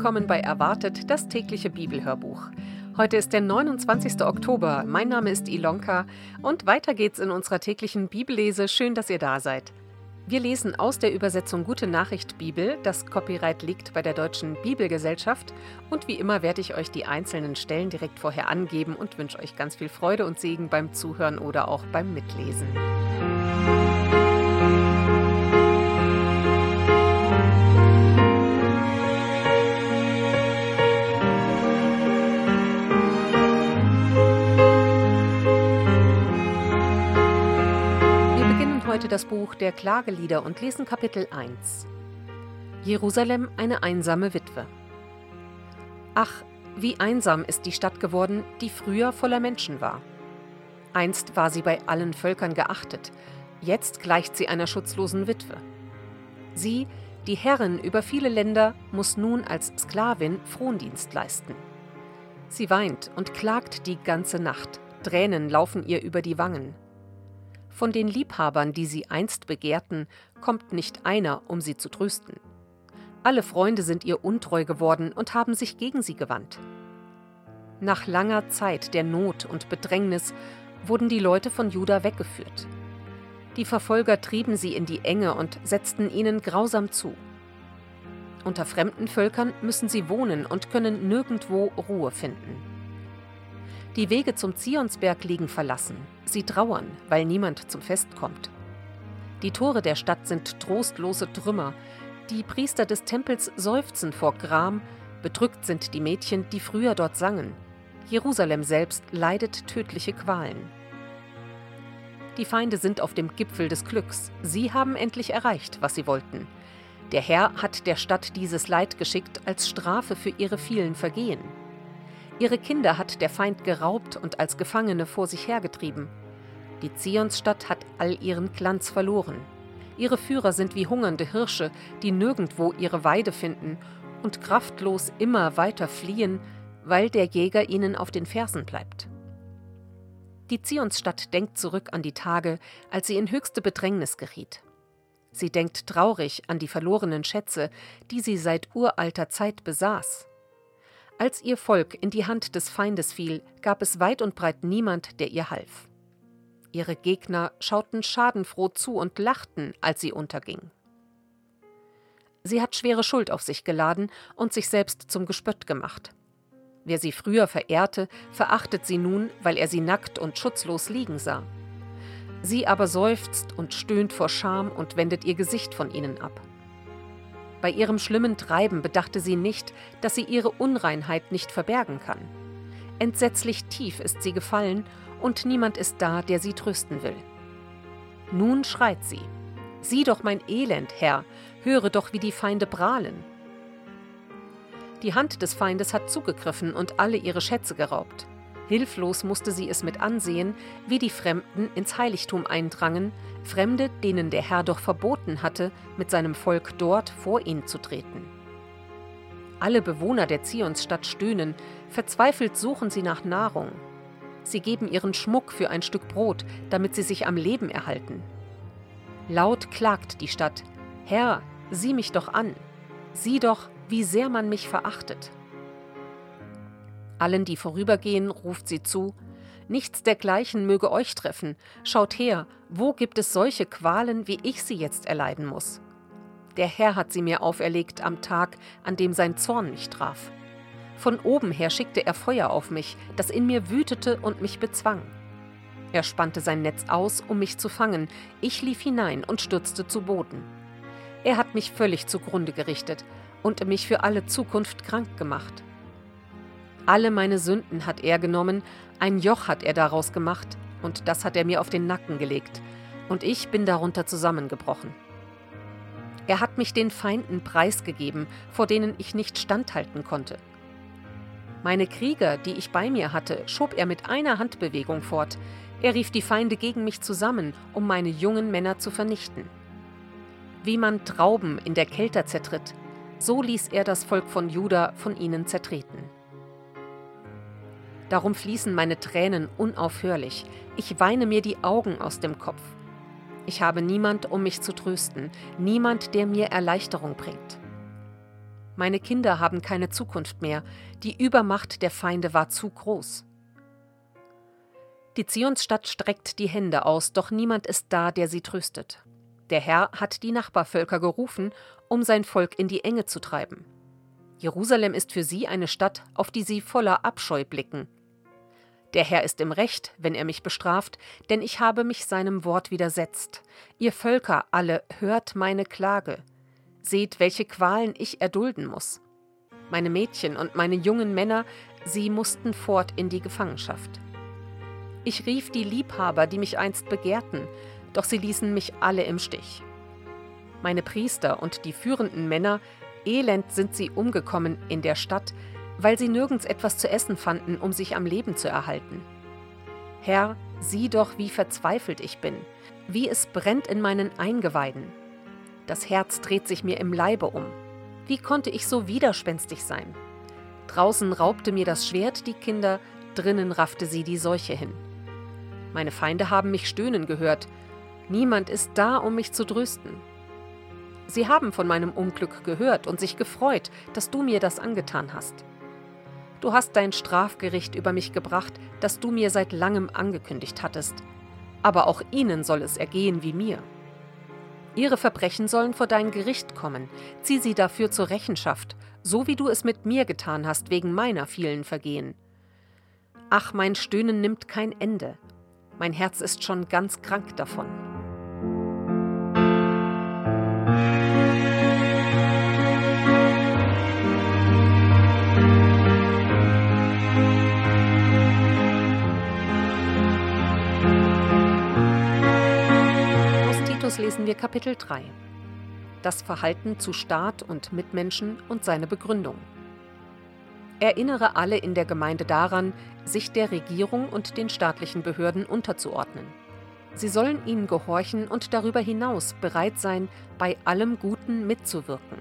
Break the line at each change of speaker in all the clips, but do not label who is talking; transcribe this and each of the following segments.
willkommen bei Erwartet, das tägliche Bibelhörbuch. Heute ist der 29. Oktober. Mein Name ist Ilonka und weiter geht's in unserer täglichen Bibellese. Schön, dass ihr da seid. Wir lesen aus der Übersetzung Gute Nachricht Bibel. Das Copyright liegt bei der Deutschen Bibelgesellschaft. Und wie immer werde ich euch die einzelnen Stellen direkt vorher angeben und wünsche euch ganz viel Freude und Segen beim Zuhören oder auch beim Mitlesen. Heute das Buch der Klagelieder und lesen Kapitel 1. Jerusalem eine einsame Witwe. Ach, wie einsam ist die Stadt geworden, die früher voller Menschen war. Einst war sie bei allen Völkern geachtet, jetzt gleicht sie einer schutzlosen Witwe. Sie, die Herrin über viele Länder, muss nun als Sklavin Frondienst leisten. Sie weint und klagt die ganze Nacht, Tränen laufen ihr über die Wangen. Von den Liebhabern, die sie einst begehrten, kommt nicht einer, um sie zu trösten. Alle Freunde sind ihr untreu geworden und haben sich gegen sie gewandt. Nach langer Zeit der Not und Bedrängnis wurden die Leute von Juda weggeführt. Die Verfolger trieben sie in die Enge und setzten ihnen grausam zu. Unter fremden Völkern müssen sie wohnen und können nirgendwo Ruhe finden. Die Wege zum Zionsberg liegen verlassen. Sie trauern, weil niemand zum Fest kommt. Die Tore der Stadt sind trostlose Trümmer. Die Priester des Tempels seufzen vor Gram. Bedrückt sind die Mädchen, die früher dort sangen. Jerusalem selbst leidet tödliche Qualen. Die Feinde sind auf dem Gipfel des Glücks. Sie haben endlich erreicht, was sie wollten. Der Herr hat der Stadt dieses Leid geschickt als Strafe für ihre vielen Vergehen. Ihre Kinder hat der Feind geraubt und als Gefangene vor sich hergetrieben. Die Zionsstadt hat all ihren Glanz verloren. Ihre Führer sind wie hungernde Hirsche, die nirgendwo ihre Weide finden und kraftlos immer weiter fliehen, weil der Jäger ihnen auf den Fersen bleibt. Die Zionsstadt denkt zurück an die Tage, als sie in höchste Bedrängnis geriet. Sie denkt traurig an die verlorenen Schätze, die sie seit uralter Zeit besaß. Als ihr Volk in die Hand des Feindes fiel, gab es weit und breit niemand, der ihr half. Ihre Gegner schauten schadenfroh zu und lachten, als sie unterging. Sie hat schwere Schuld auf sich geladen und sich selbst zum Gespött gemacht. Wer sie früher verehrte, verachtet sie nun, weil er sie nackt und schutzlos liegen sah. Sie aber seufzt und stöhnt vor Scham und wendet ihr Gesicht von ihnen ab. Bei ihrem schlimmen Treiben bedachte sie nicht, dass sie ihre Unreinheit nicht verbergen kann. Entsetzlich tief ist sie gefallen und niemand ist da, der sie trösten will. Nun schreit sie: Sieh doch mein Elend, Herr, höre doch, wie die Feinde prahlen. Die Hand des Feindes hat zugegriffen und alle ihre Schätze geraubt. Hilflos musste sie es mit ansehen, wie die Fremden ins Heiligtum eindrangen, Fremde, denen der Herr doch verboten hatte, mit seinem Volk dort vor ihn zu treten. Alle Bewohner der Zionsstadt stöhnen, verzweifelt suchen sie nach Nahrung. Sie geben ihren Schmuck für ein Stück Brot, damit sie sich am Leben erhalten. Laut klagt die Stadt: Herr, sieh mich doch an, sieh doch, wie sehr man mich verachtet. Allen, die vorübergehen, ruft sie zu, Nichts dergleichen möge euch treffen. Schaut her, wo gibt es solche Qualen, wie ich sie jetzt erleiden muss? Der Herr hat sie mir auferlegt am Tag, an dem sein Zorn mich traf. Von oben her schickte er Feuer auf mich, das in mir wütete und mich bezwang. Er spannte sein Netz aus, um mich zu fangen. Ich lief hinein und stürzte zu Boden. Er hat mich völlig zugrunde gerichtet und mich für alle Zukunft krank gemacht. Alle meine Sünden hat er genommen, ein Joch hat er daraus gemacht, und das hat er mir auf den Nacken gelegt, und ich bin darunter zusammengebrochen. Er hat mich den Feinden preisgegeben, vor denen ich nicht standhalten konnte. Meine Krieger, die ich bei mir hatte, schob er mit einer Handbewegung fort. Er rief die Feinde gegen mich zusammen, um meine jungen Männer zu vernichten. Wie man Trauben in der Kälte zertritt, so ließ er das Volk von Juda von ihnen zertreten. Darum fließen meine Tränen unaufhörlich. Ich weine mir die Augen aus dem Kopf. Ich habe niemand, um mich zu trösten, niemand, der mir Erleichterung bringt. Meine Kinder haben keine Zukunft mehr, die Übermacht der Feinde war zu groß. Die Zionsstadt streckt die Hände aus, doch niemand ist da, der sie tröstet. Der Herr hat die Nachbarvölker gerufen, um sein Volk in die Enge zu treiben. Jerusalem ist für sie eine Stadt, auf die sie voller Abscheu blicken. Der Herr ist im Recht, wenn er mich bestraft, denn ich habe mich seinem Wort widersetzt. Ihr Völker alle, hört meine Klage. Seht, welche Qualen ich erdulden muss. Meine Mädchen und meine jungen Männer, sie mussten fort in die Gefangenschaft. Ich rief die Liebhaber, die mich einst begehrten, doch sie ließen mich alle im Stich. Meine Priester und die führenden Männer, elend sind sie umgekommen in der Stadt, weil sie nirgends etwas zu essen fanden, um sich am Leben zu erhalten. Herr, sieh doch, wie verzweifelt ich bin, wie es brennt in meinen Eingeweiden. Das Herz dreht sich mir im Leibe um. Wie konnte ich so widerspenstig sein? Draußen raubte mir das Schwert die Kinder, drinnen raffte sie die Seuche hin. Meine Feinde haben mich stöhnen gehört. Niemand ist da, um mich zu trösten. Sie haben von meinem Unglück gehört und sich gefreut, dass du mir das angetan hast. Du hast dein Strafgericht über mich gebracht, das du mir seit langem angekündigt hattest. Aber auch ihnen soll es ergehen wie mir. Ihre Verbrechen sollen vor dein Gericht kommen. Zieh sie dafür zur Rechenschaft, so wie du es mit mir getan hast wegen meiner vielen Vergehen. Ach, mein Stöhnen nimmt kein Ende. Mein Herz ist schon ganz krank davon. Titus lesen wir Kapitel 3. Das Verhalten zu Staat und Mitmenschen und seine Begründung. Erinnere alle in der Gemeinde daran, sich der Regierung und den staatlichen Behörden unterzuordnen. Sie sollen ihnen gehorchen und darüber hinaus bereit sein, bei allem Guten mitzuwirken.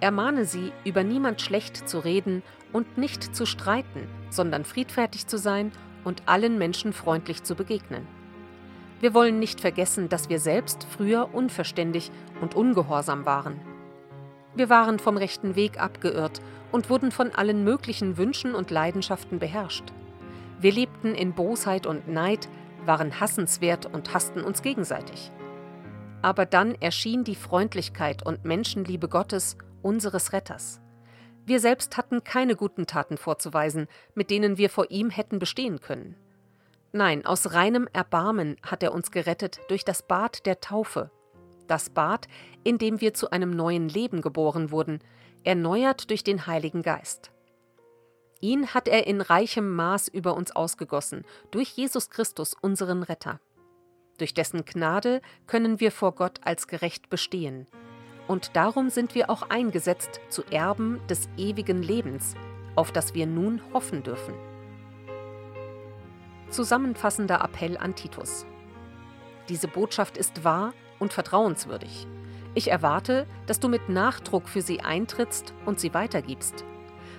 Ermahne sie, über niemand schlecht zu reden und nicht zu streiten, sondern friedfertig zu sein und allen Menschen freundlich zu begegnen. Wir wollen nicht vergessen, dass wir selbst früher unverständig und ungehorsam waren. Wir waren vom rechten Weg abgeirrt und wurden von allen möglichen Wünschen und Leidenschaften beherrscht. Wir lebten in Bosheit und Neid, waren hassenswert und hassten uns gegenseitig. Aber dann erschien die Freundlichkeit und Menschenliebe Gottes, unseres Retters. Wir selbst hatten keine guten Taten vorzuweisen, mit denen wir vor ihm hätten bestehen können. Nein, aus reinem Erbarmen hat er uns gerettet durch das Bad der Taufe. Das Bad, in dem wir zu einem neuen Leben geboren wurden, erneuert durch den Heiligen Geist. Ihn hat er in reichem Maß über uns ausgegossen, durch Jesus Christus, unseren Retter. Durch dessen Gnade können wir vor Gott als gerecht bestehen. Und darum sind wir auch eingesetzt zu Erben des ewigen Lebens, auf das wir nun hoffen dürfen. Zusammenfassender Appell an Titus. Diese Botschaft ist wahr und vertrauenswürdig. Ich erwarte, dass du mit Nachdruck für sie eintrittst und sie weitergibst.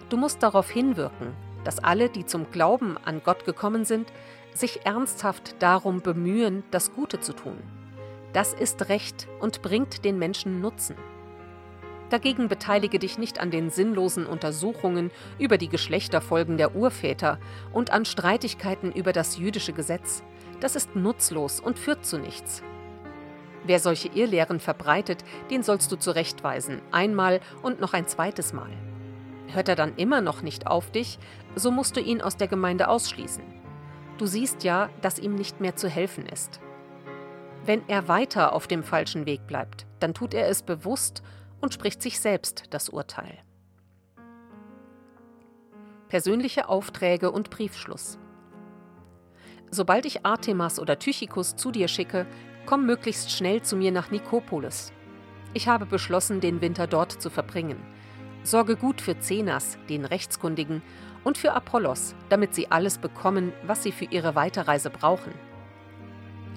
Du musst darauf hinwirken, dass alle, die zum Glauben an Gott gekommen sind, sich ernsthaft darum bemühen, das Gute zu tun. Das ist Recht und bringt den Menschen Nutzen. Dagegen beteilige dich nicht an den sinnlosen Untersuchungen über die Geschlechterfolgen der Urväter und an Streitigkeiten über das jüdische Gesetz. Das ist nutzlos und führt zu nichts. Wer solche Irrlehren verbreitet, den sollst du zurechtweisen, einmal und noch ein zweites Mal. Hört er dann immer noch nicht auf dich, so musst du ihn aus der Gemeinde ausschließen. Du siehst ja, dass ihm nicht mehr zu helfen ist. Wenn er weiter auf dem falschen Weg bleibt, dann tut er es bewusst und spricht sich selbst das Urteil. Persönliche Aufträge und Briefschluss. Sobald ich Artemas oder Tychicus zu dir schicke, komm möglichst schnell zu mir nach Nikopolis. Ich habe beschlossen, den Winter dort zu verbringen. Sorge gut für Zenas, den Rechtskundigen, und für Apollos, damit sie alles bekommen, was sie für ihre Weiterreise brauchen.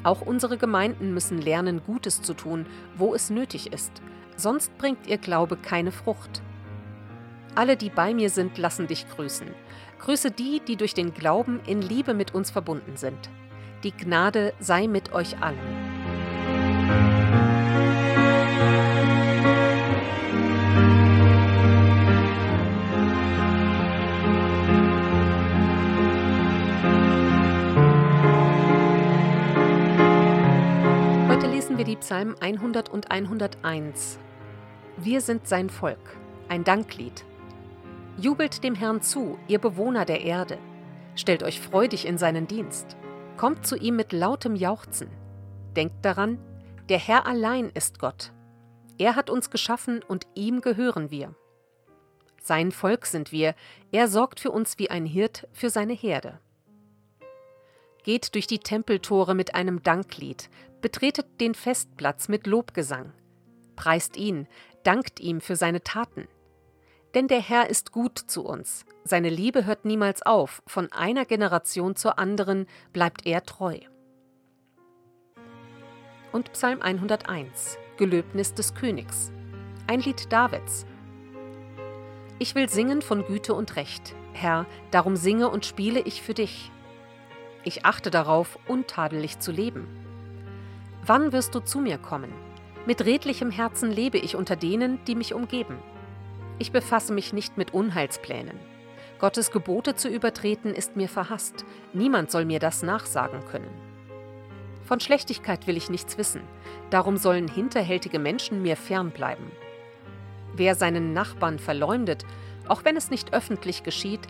Auch unsere Gemeinden müssen lernen, Gutes zu tun, wo es nötig ist – sonst bringt ihr Glaube keine Frucht. Alle, die bei mir sind, lassen dich grüßen. Grüße die, die durch den Glauben in Liebe mit uns verbunden sind. Die Gnade sei mit euch allen. Heute lesen wir die Psalmen 100 und 101. Wir sind sein Volk, ein Danklied. Jubelt dem Herrn zu, ihr Bewohner der Erde. Stellt euch freudig in seinen Dienst. Kommt zu ihm mit lautem Jauchzen. Denkt daran, der Herr allein ist Gott. Er hat uns geschaffen und ihm gehören wir. Sein Volk sind wir, er sorgt für uns wie ein Hirt für seine Herde. Geht durch die Tempeltore mit einem Danklied, betretet den Festplatz mit Lobgesang. Preist ihn, dankt ihm für seine Taten. Denn der Herr ist gut zu uns, seine Liebe hört niemals auf, von einer Generation zur anderen bleibt er treu. Und Psalm 101, Gelöbnis des Königs, ein Lied Davids. Ich will singen von Güte und Recht, Herr, darum singe und spiele ich für dich. Ich achte darauf, untadelig zu leben. Wann wirst du zu mir kommen? Mit redlichem Herzen lebe ich unter denen, die mich umgeben. Ich befasse mich nicht mit Unheilsplänen. Gottes Gebote zu übertreten ist mir verhasst. Niemand soll mir das nachsagen können. Von Schlechtigkeit will ich nichts wissen. Darum sollen hinterhältige Menschen mir fernbleiben. Wer seinen Nachbarn verleumdet, auch wenn es nicht öffentlich geschieht,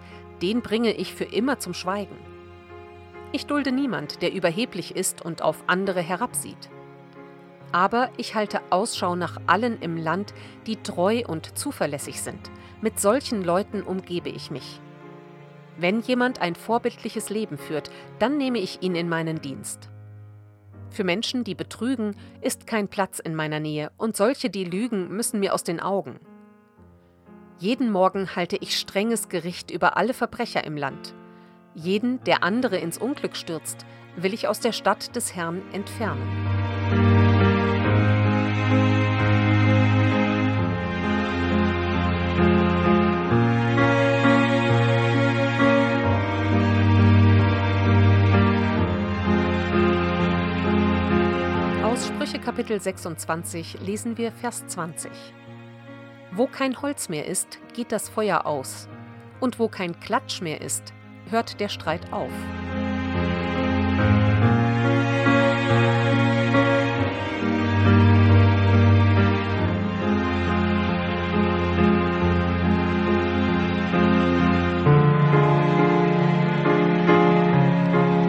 den bringe ich für immer zum Schweigen. Ich dulde niemand, der überheblich ist und auf andere herabsieht. Aber ich halte Ausschau nach allen im Land, die treu und zuverlässig sind. Mit solchen Leuten umgebe ich mich. Wenn jemand ein vorbildliches Leben führt, dann nehme ich ihn in meinen Dienst. Für Menschen, die betrügen, ist kein Platz in meiner Nähe, und solche, die lügen, müssen mir aus den Augen. Jeden Morgen halte ich strenges Gericht über alle Verbrecher im Land. Jeden, der andere ins Unglück stürzt, will ich aus der Stadt des Herrn entfernen. Sprüche Kapitel 26 lesen wir Vers 20. Wo kein Holz mehr ist, geht das Feuer aus, und wo kein Klatsch mehr ist, hört der Streit auf.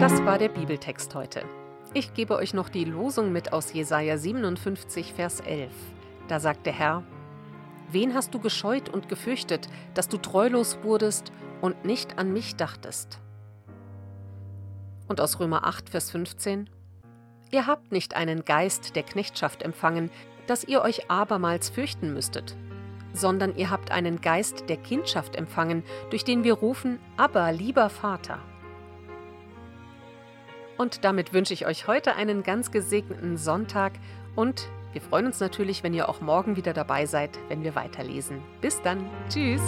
Das war der Bibeltext heute. Ich gebe euch noch die Losung mit aus Jesaja 57, Vers 11. Da sagt der Herr: Wen hast du gescheut und gefürchtet, dass du treulos wurdest und nicht an mich dachtest. Und aus Römer 8, Vers 15 Ihr habt nicht einen Geist der Knechtschaft empfangen, dass ihr euch abermals fürchten müsstet, sondern ihr habt einen Geist der Kindschaft empfangen, durch den wir rufen, aber lieber Vater. Und damit wünsche ich euch heute einen ganz gesegneten Sonntag und wir freuen uns natürlich, wenn ihr auch morgen wieder dabei seid, wenn wir weiterlesen. Bis dann. Tschüss.